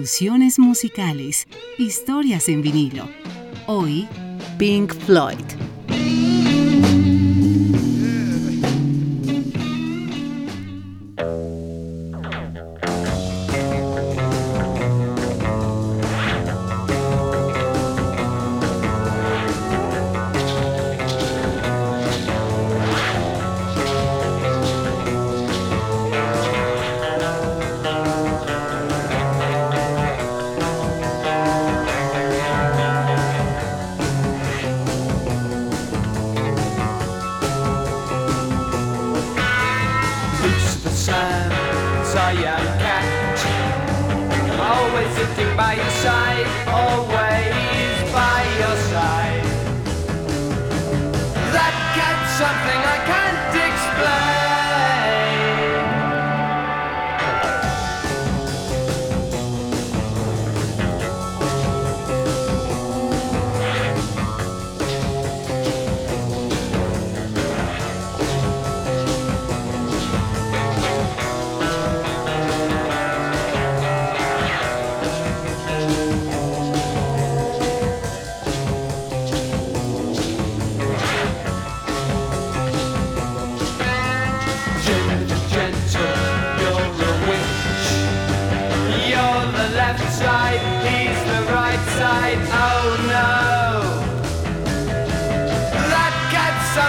Revoluciones musicales, historias en vinilo. Hoy, Pink Floyd.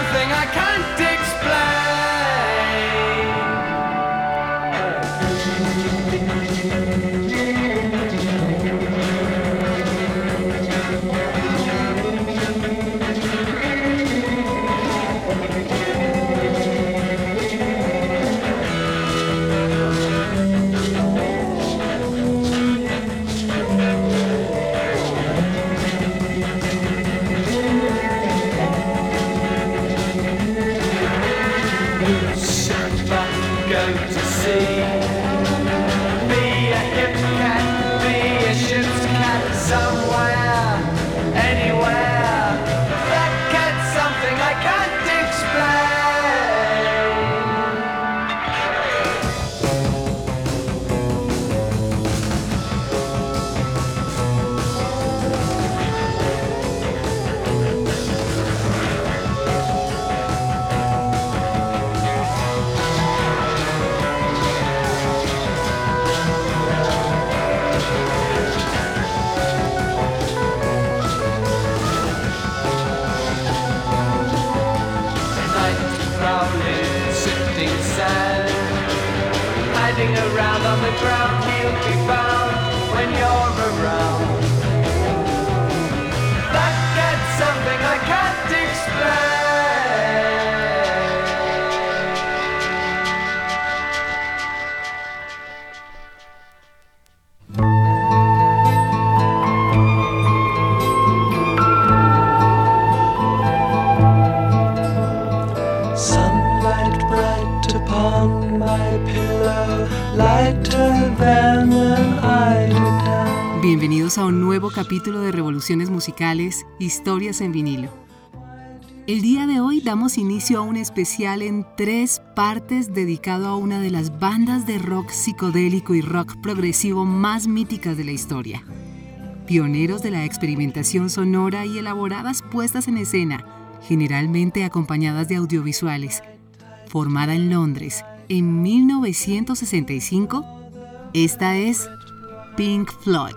something I can't a un nuevo capítulo de Revoluciones Musicales, Historias en vinilo. El día de hoy damos inicio a un especial en tres partes dedicado a una de las bandas de rock psicodélico y rock progresivo más míticas de la historia. Pioneros de la experimentación sonora y elaboradas puestas en escena, generalmente acompañadas de audiovisuales. Formada en Londres en 1965, esta es Pink Floyd.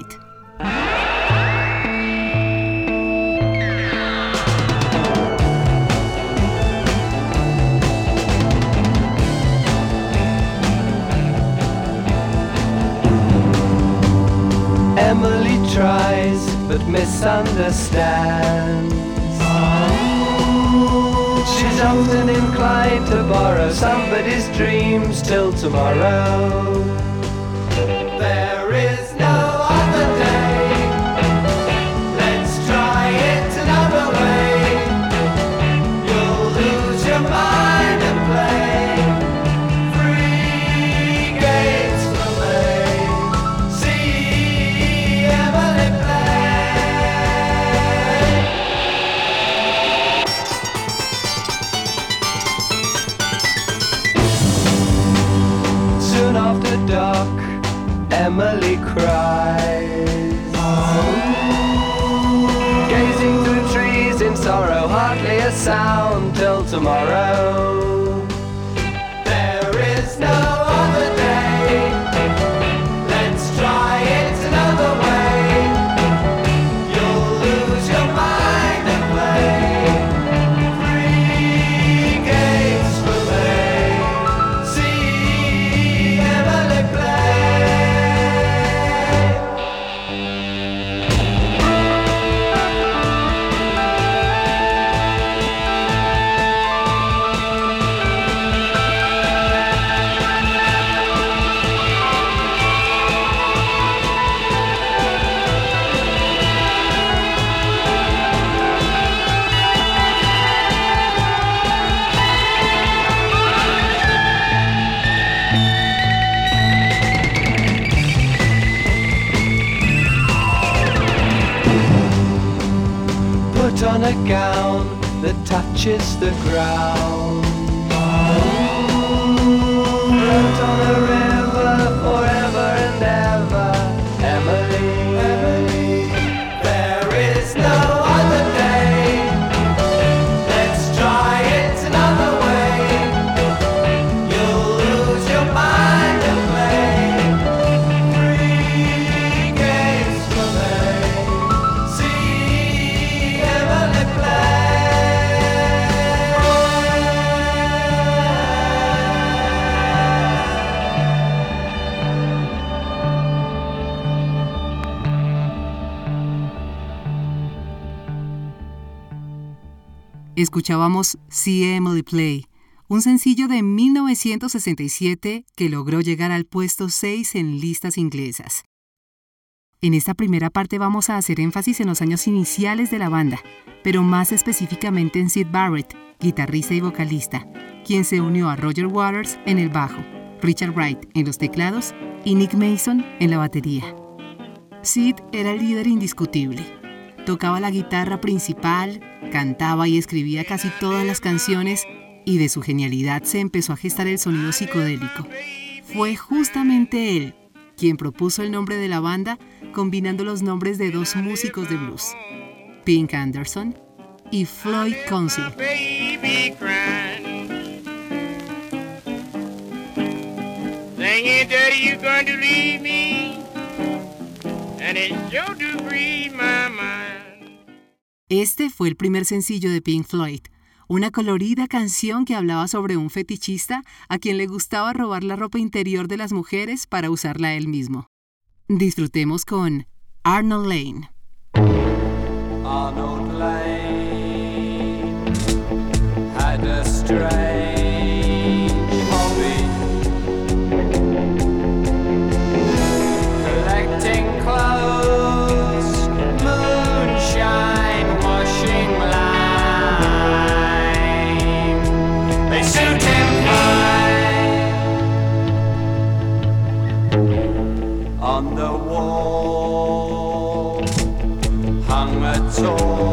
Emily tries but misunderstands. She's often inclined to borrow somebody's dreams till tomorrow. family cries. Gazing through trees in sorrow, hardly a sound till tomorrow. Touches the ground. Escuchábamos See Emily Play, un sencillo de 1967 que logró llegar al puesto 6 en listas inglesas. En esta primera parte vamos a hacer énfasis en los años iniciales de la banda, pero más específicamente en Sid Barrett, guitarrista y vocalista, quien se unió a Roger Waters en el bajo, Richard Wright en los teclados y Nick Mason en la batería. Sid era el líder indiscutible. Tocaba la guitarra principal, cantaba y escribía casi todas las canciones y de su genialidad se empezó a gestar el sonido psicodélico. Fue justamente él quien propuso el nombre de la banda combinando los nombres de dos músicos de blues, Pink Anderson y Floyd Council. And it's sure to grieve my mind. Este fue el primer sencillo de Pink Floyd, una colorida canción que hablaba sobre un fetichista a quien le gustaba robar la ropa interior de las mujeres para usarla él mismo. Disfrutemos con Arnold Lane. Arnold Lane a soul.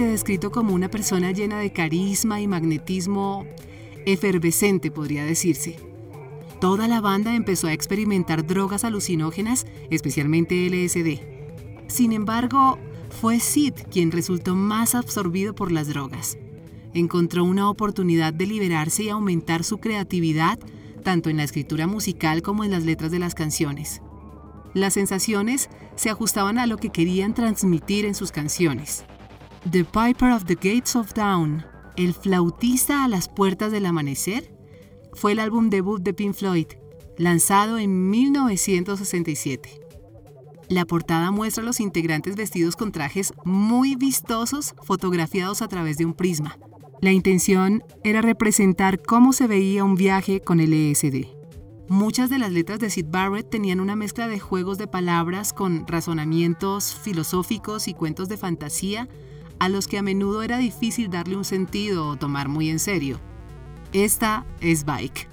Descrito como una persona llena de carisma y magnetismo efervescente, podría decirse. Toda la banda empezó a experimentar drogas alucinógenas, especialmente LSD. Sin embargo, fue Sid quien resultó más absorbido por las drogas. Encontró una oportunidad de liberarse y aumentar su creatividad, tanto en la escritura musical como en las letras de las canciones. Las sensaciones se ajustaban a lo que querían transmitir en sus canciones. The Piper of the Gates of Dawn, El flautista a las puertas del amanecer, fue el álbum debut de Pink Floyd, lanzado en 1967. La portada muestra a los integrantes vestidos con trajes muy vistosos fotografiados a través de un prisma. La intención era representar cómo se veía un viaje con el ESD. Muchas de las letras de Sid Barrett tenían una mezcla de juegos de palabras con razonamientos filosóficos y cuentos de fantasía a los que a menudo era difícil darle un sentido o tomar muy en serio. Esta es Bike.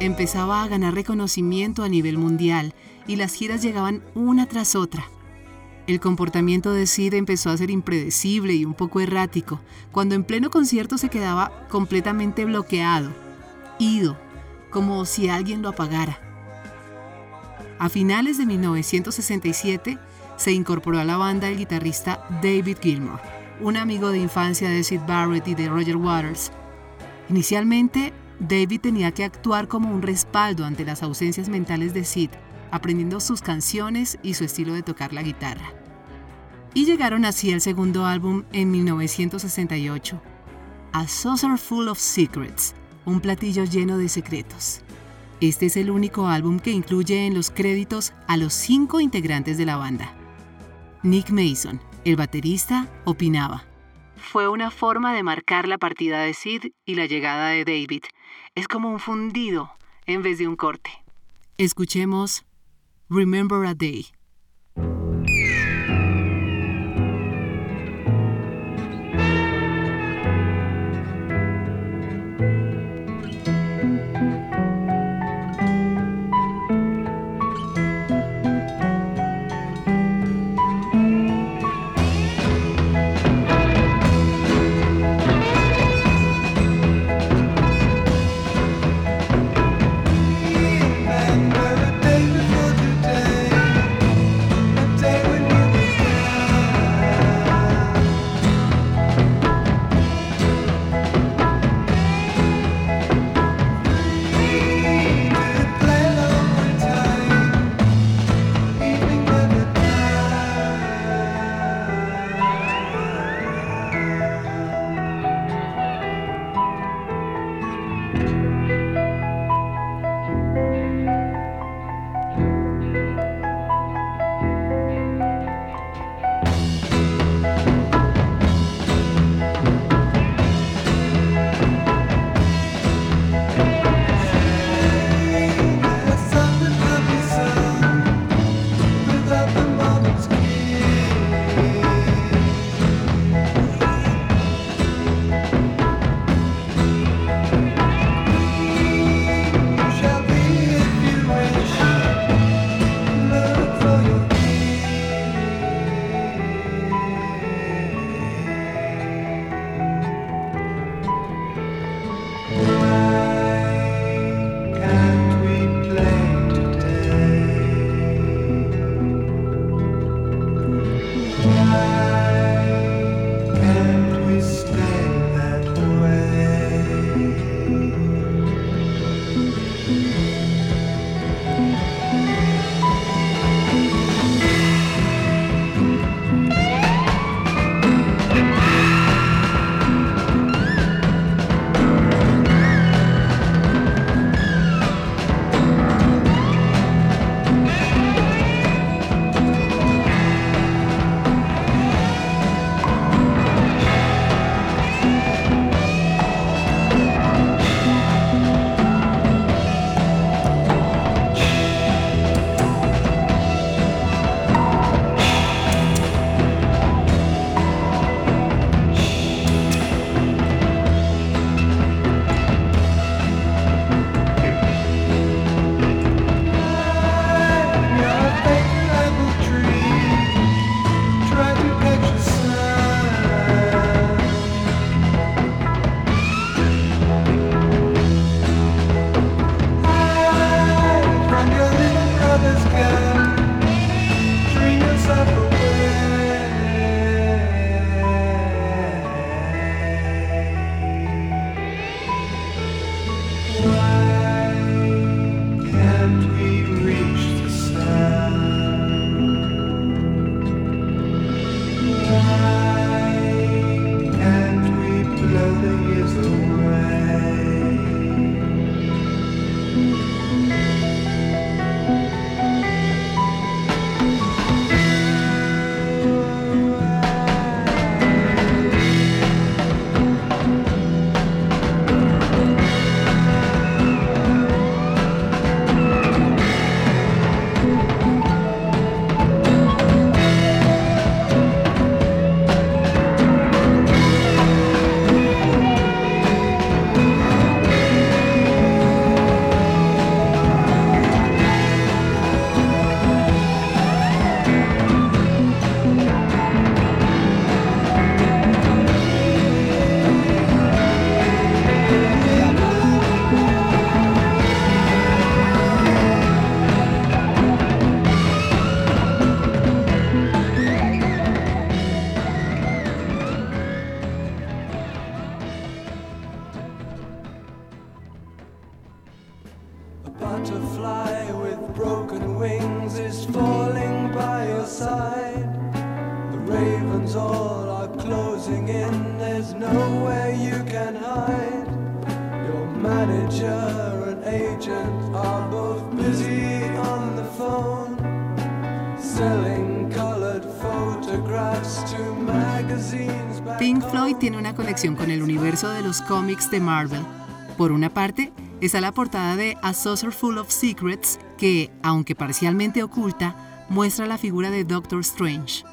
Empezaba a ganar reconocimiento a nivel mundial y las giras llegaban una tras otra. El comportamiento de Sid empezó a ser impredecible y un poco errático, cuando en pleno concierto se quedaba completamente bloqueado, ido, como si alguien lo apagara. A finales de 1967 se incorporó a la banda el guitarrista David Gilmour, un amigo de infancia de Sid Barrett y de Roger Waters. Inicialmente, David tenía que actuar como un respaldo ante las ausencias mentales de Sid, aprendiendo sus canciones y su estilo de tocar la guitarra. Y llegaron así al segundo álbum en 1968, A Saucer Full of Secrets, un platillo lleno de secretos. Este es el único álbum que incluye en los créditos a los cinco integrantes de la banda. Nick Mason, el baterista, opinaba. Fue una forma de marcar la partida de Sid y la llegada de David. Es como un fundido en vez de un corte. Escuchemos Remember a Day. Cómics de Marvel. Por una parte, está la portada de A Saucer Full of Secrets, que, aunque parcialmente oculta, muestra la figura de Doctor Strange.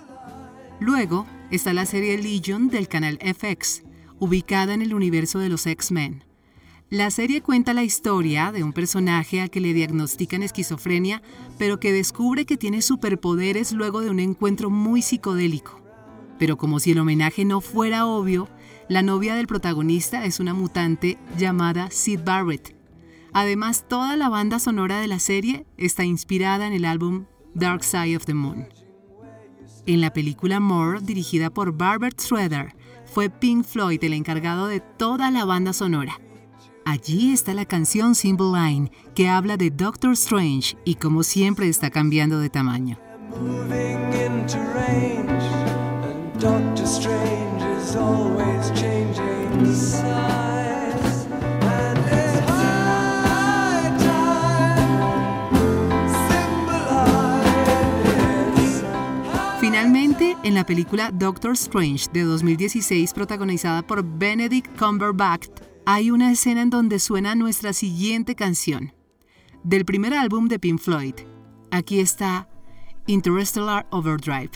Luego está la serie Legion del canal FX, ubicada en el universo de los X-Men. La serie cuenta la historia de un personaje al que le diagnostican esquizofrenia, pero que descubre que tiene superpoderes luego de un encuentro muy psicodélico. Pero como si el homenaje no fuera obvio, la novia del protagonista es una mutante llamada Sid Barrett. Además, toda la banda sonora de la serie está inspirada en el álbum Dark Side of the Moon. En la película More, dirigida por Barbara Schroeder, fue Pink Floyd el encargado de toda la banda sonora. Allí está la canción Symbol Line, que habla de Doctor Strange y como siempre está cambiando de tamaño. Finalmente, en la película Doctor Strange de 2016, protagonizada por Benedict Cumberbatch, hay una escena en donde suena nuestra siguiente canción. Del primer álbum de Pink Floyd, aquí está Interstellar Overdrive.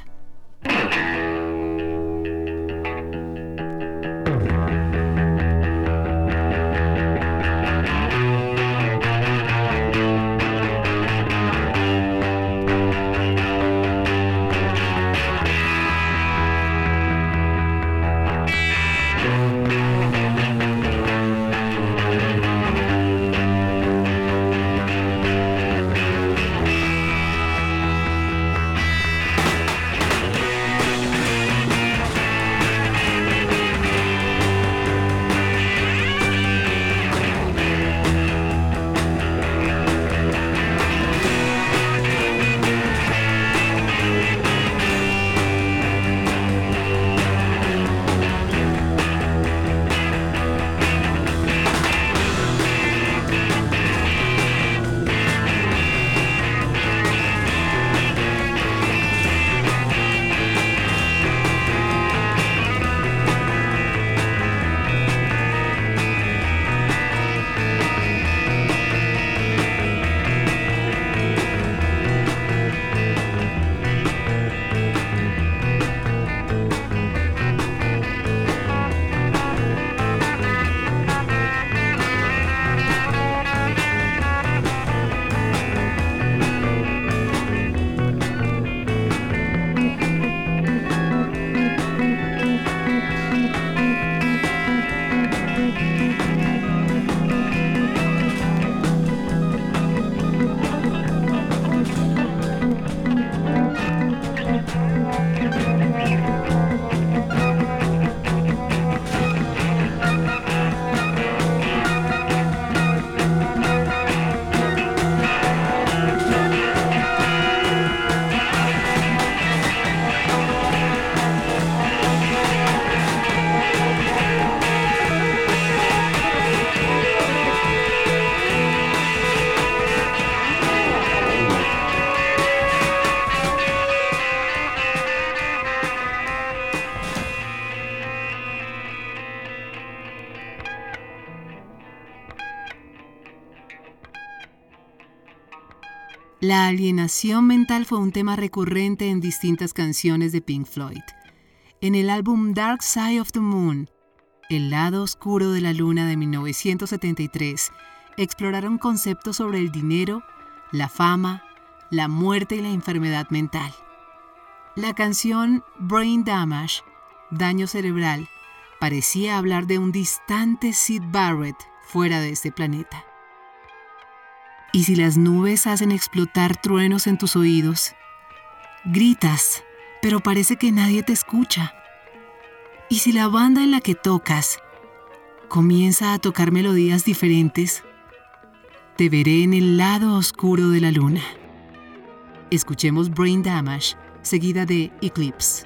La alienación mental fue un tema recurrente en distintas canciones de Pink Floyd. En el álbum Dark Side of the Moon, El lado oscuro de la luna de 1973, exploraron conceptos sobre el dinero, la fama, la muerte y la enfermedad mental. La canción Brain Damage, Daño Cerebral, parecía hablar de un distante Sid Barrett fuera de este planeta. ¿Y si las nubes hacen explotar truenos en tus oídos? Gritas, pero parece que nadie te escucha. ¿Y si la banda en la que tocas comienza a tocar melodías diferentes? Te veré en el lado oscuro de la luna. Escuchemos Brain Damage, seguida de Eclipse.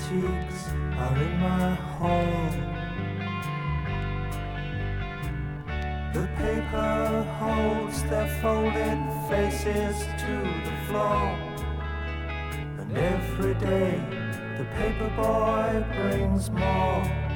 antiques are in my hall. The paper holds their folded faces to the floor. And every day the paper boy brings more.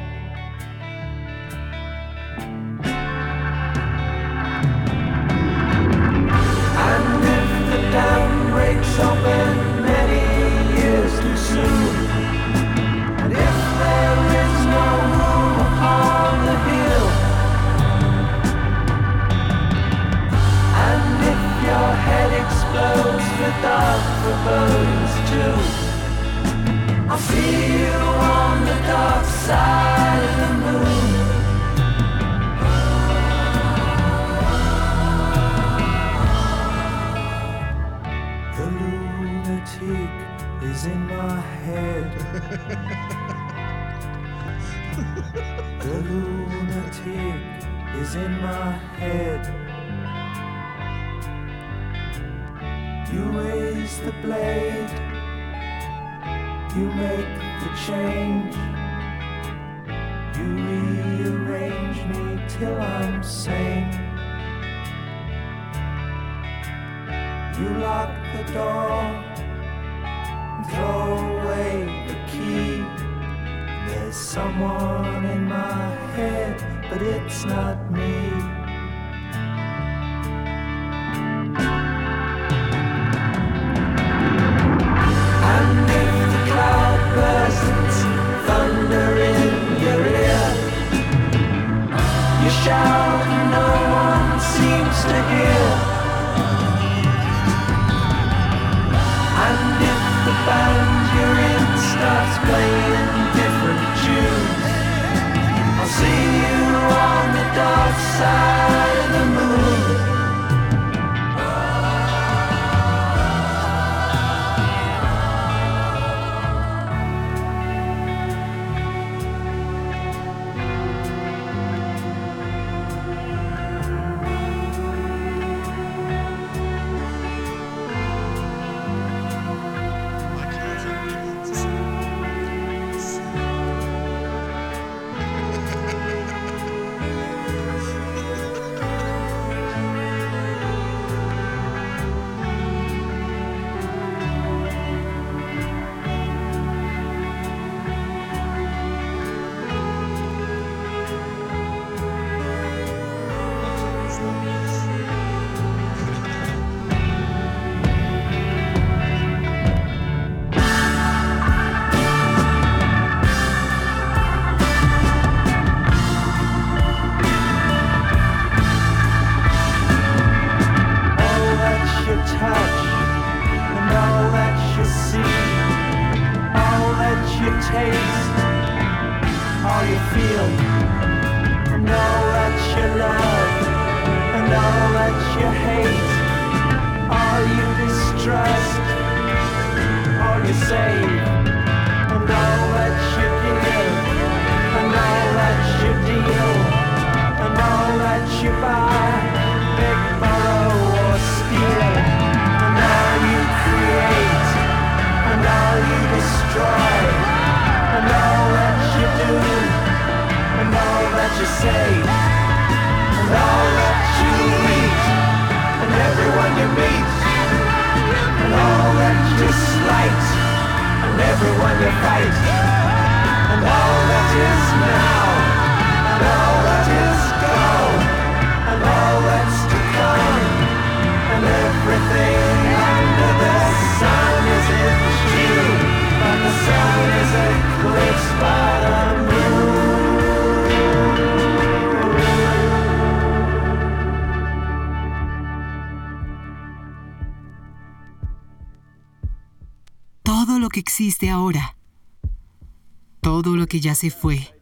Que ya se fue,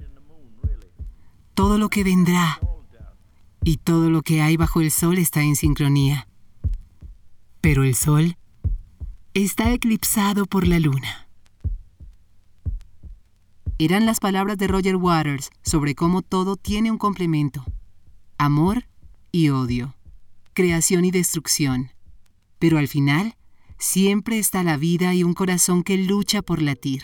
todo lo que vendrá y todo lo que hay bajo el sol está en sincronía. Pero el sol está eclipsado por la luna. Eran las palabras de Roger Waters sobre cómo todo tiene un complemento. Amor y odio, creación y destrucción. Pero al final, siempre está la vida y un corazón que lucha por latir.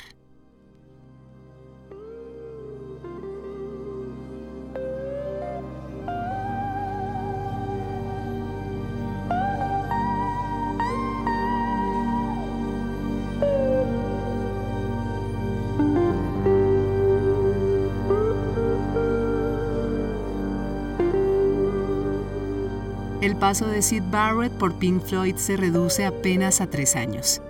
El paso de Sid Barrett por Pink Floyd se reduce apenas a tres años,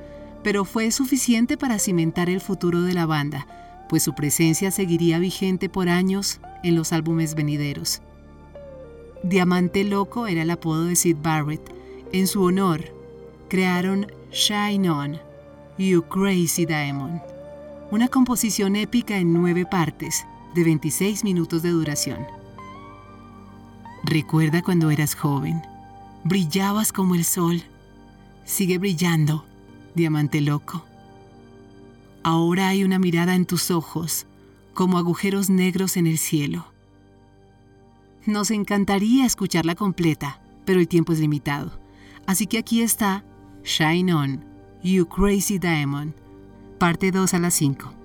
pero fue suficiente para cimentar el futuro de la banda, pues su presencia seguiría vigente por años en los álbumes venideros. Diamante Loco era el apodo de Sid Barrett. En su honor, crearon Shine On, You Crazy Diamond, una composición épica en nueve partes, de 26 minutos de duración. Recuerda cuando eras joven. Brillabas como el sol. Sigue brillando, diamante loco. Ahora hay una mirada en tus ojos, como agujeros negros en el cielo. Nos encantaría escucharla completa, pero el tiempo es limitado. Así que aquí está Shine On, You Crazy Diamond, parte 2 a las 5.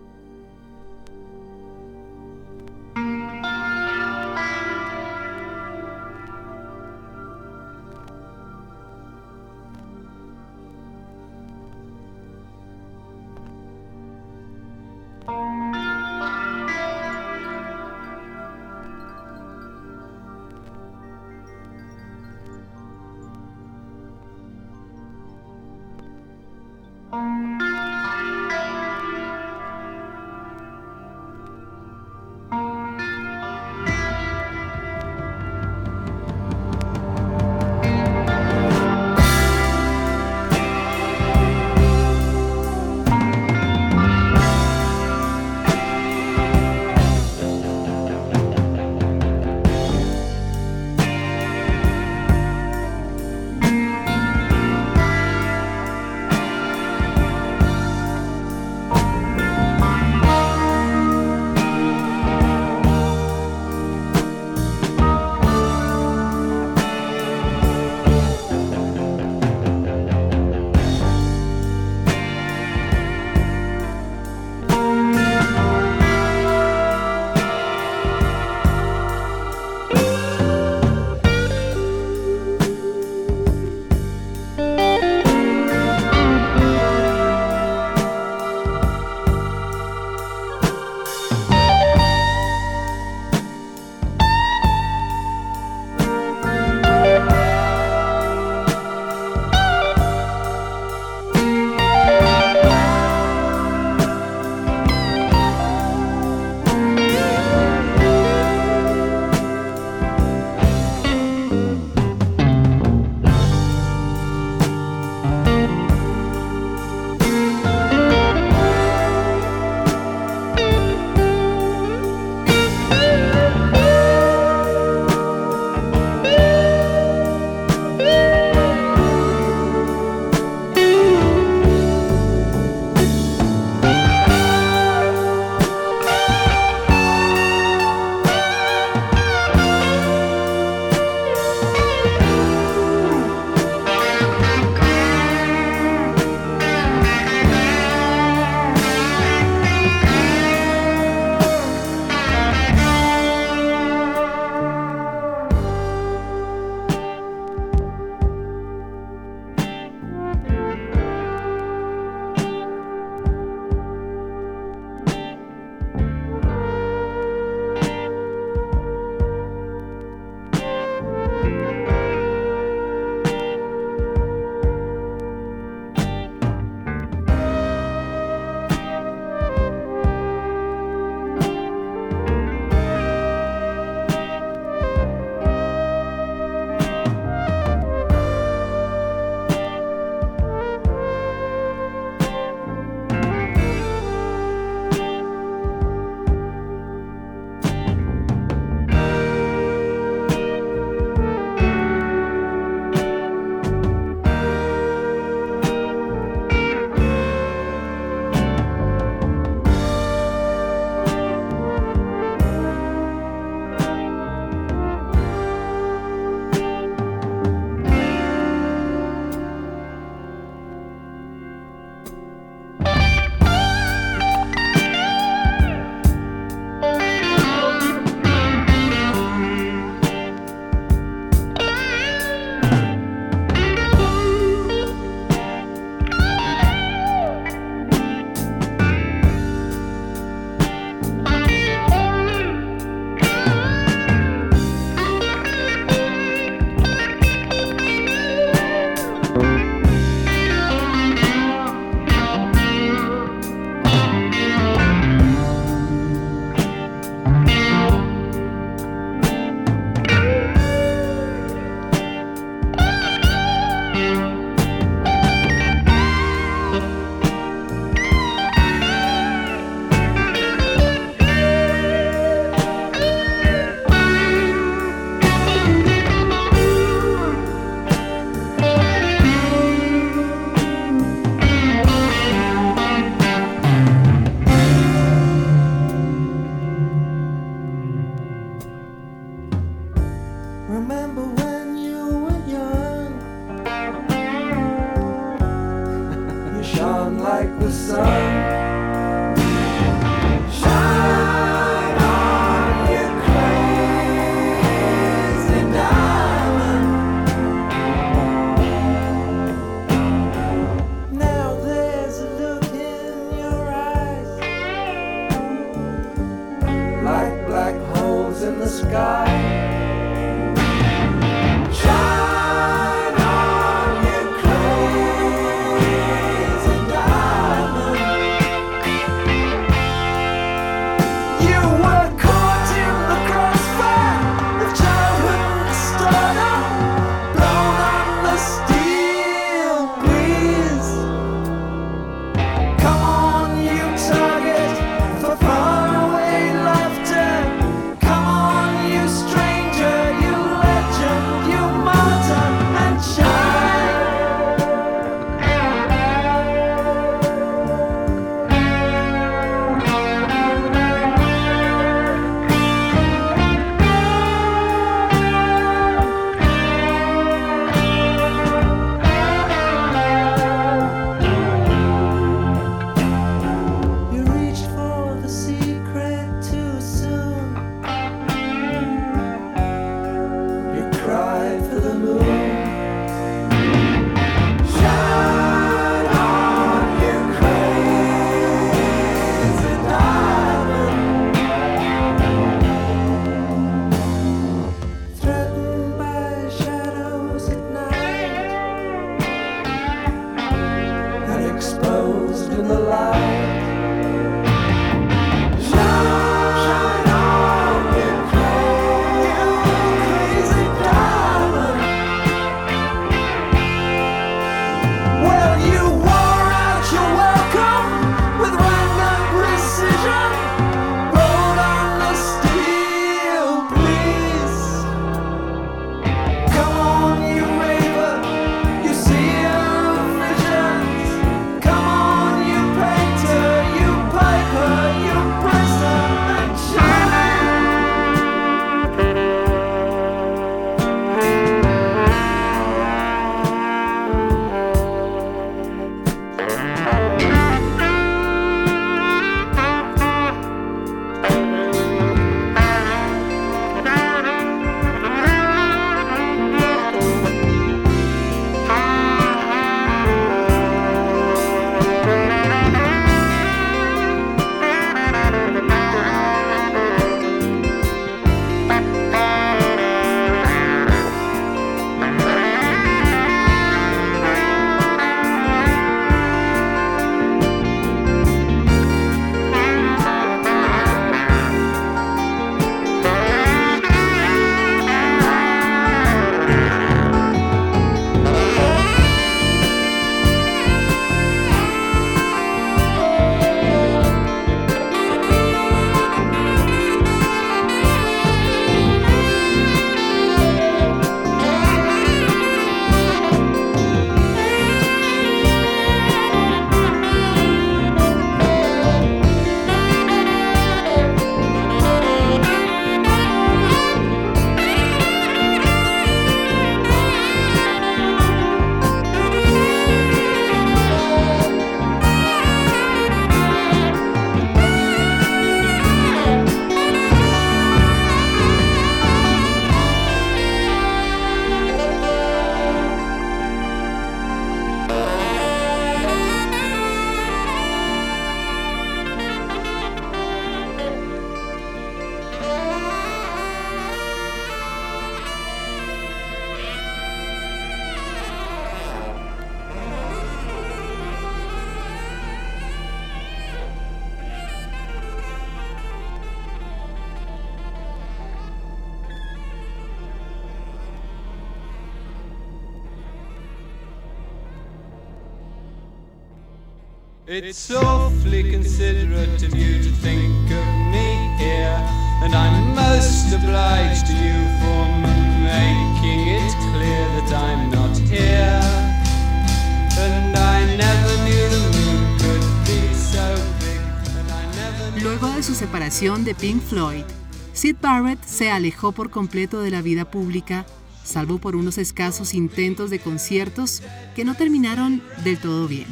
Pink Floyd, Sid Barrett se alejó por completo de la vida pública, salvo por unos escasos intentos de conciertos que no terminaron del todo bien.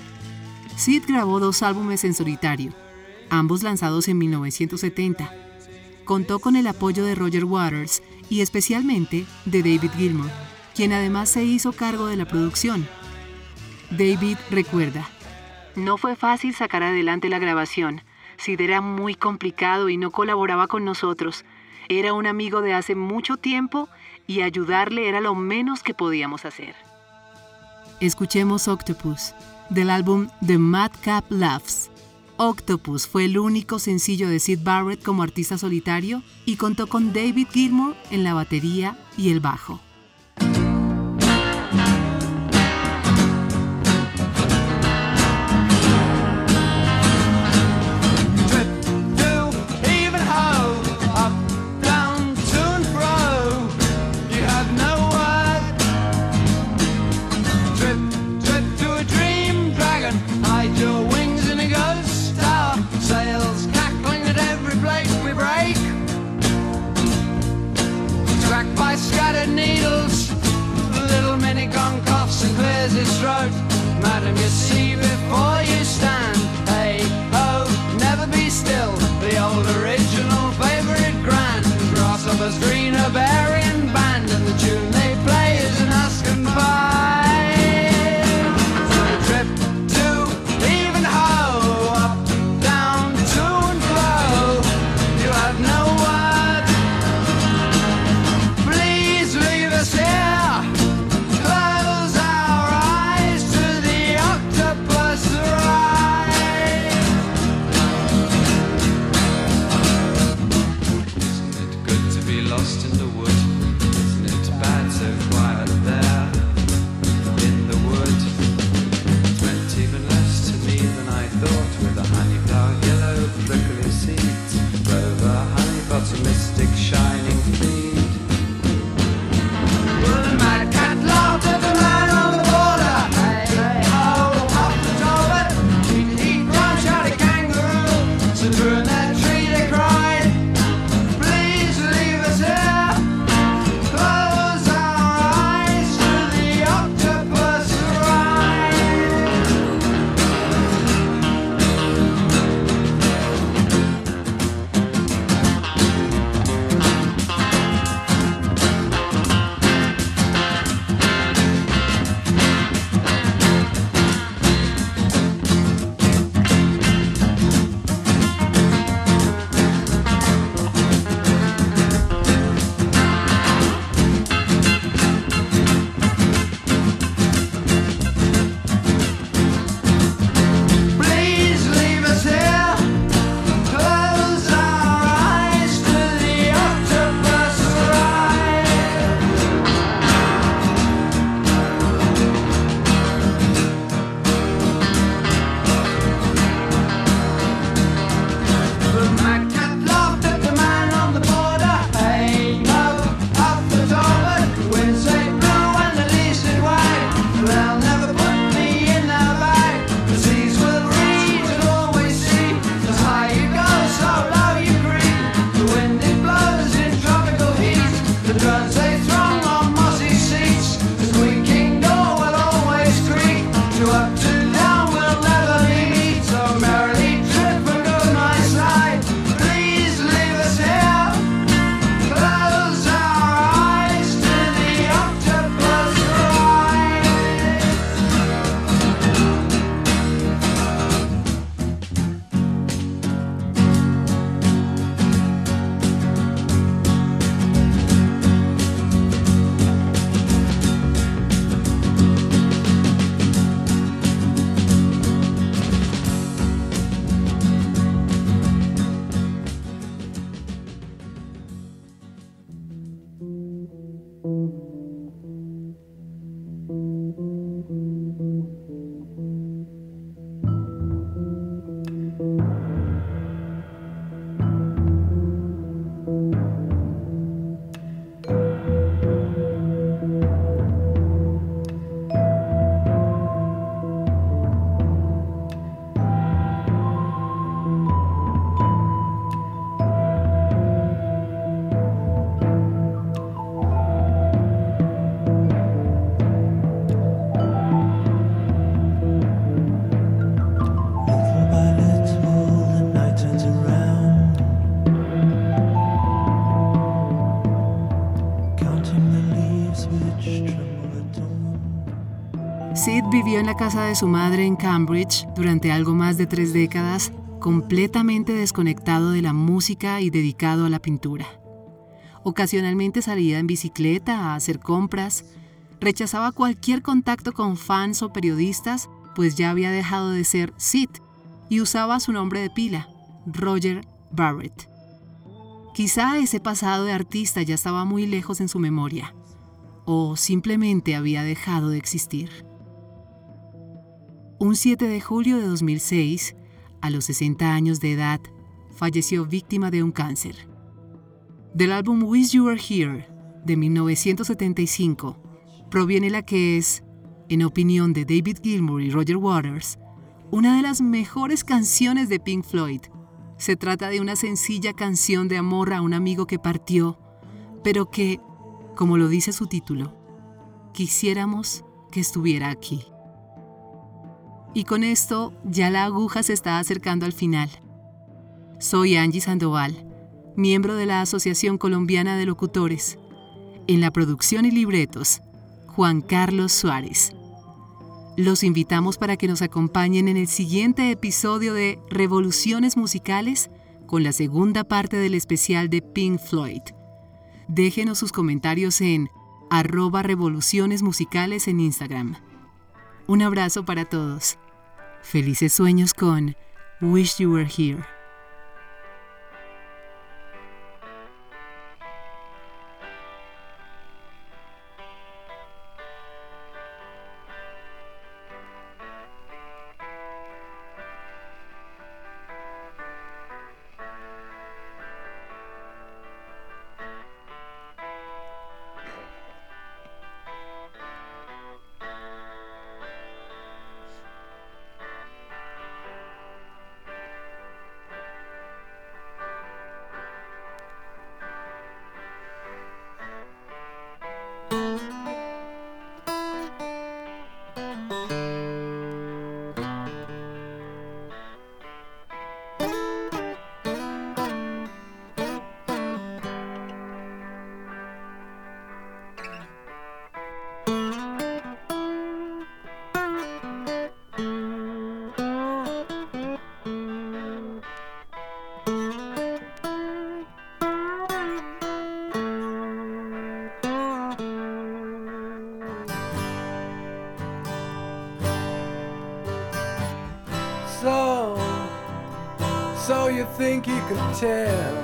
Sid grabó dos álbumes en solitario, ambos lanzados en 1970. Contó con el apoyo de Roger Waters y especialmente de David Gilmour, quien además se hizo cargo de la producción. David recuerda, no fue fácil sacar adelante la grabación. Sid era muy complicado y no colaboraba con nosotros. Era un amigo de hace mucho tiempo y ayudarle era lo menos que podíamos hacer. Escuchemos Octopus, del álbum The Madcap Laughs. Octopus fue el único sencillo de Sid Barrett como artista solitario y contó con David Gilmour en la batería y el bajo. bears its throat. Madam, you see before you stand. Hey, ho, never be still. The old original favorite grand. Grasshoppers green, a berry. Vivió en la casa de su madre en Cambridge durante algo más de tres décadas, completamente desconectado de la música y dedicado a la pintura. Ocasionalmente salía en bicicleta a hacer compras, rechazaba cualquier contacto con fans o periodistas, pues ya había dejado de ser Sid y usaba su nombre de pila, Roger Barrett. Quizá ese pasado de artista ya estaba muy lejos en su memoria, o simplemente había dejado de existir. Un 7 de julio de 2006, a los 60 años de edad, falleció víctima de un cáncer. Del álbum Wish You Were Here, de 1975, proviene la que es, en opinión de David Gilmour y Roger Waters, una de las mejores canciones de Pink Floyd. Se trata de una sencilla canción de amor a un amigo que partió, pero que, como lo dice su título, quisiéramos que estuviera aquí. Y con esto ya la aguja se está acercando al final. Soy Angie Sandoval, miembro de la Asociación Colombiana de Locutores. En la producción y libretos, Juan Carlos Suárez. Los invitamos para que nos acompañen en el siguiente episodio de Revoluciones Musicales con la segunda parte del especial de Pink Floyd. Déjenos sus comentarios en arroba revoluciones musicales en Instagram. Un abrazo para todos. Felices sueños con Wish You Were Here. Tell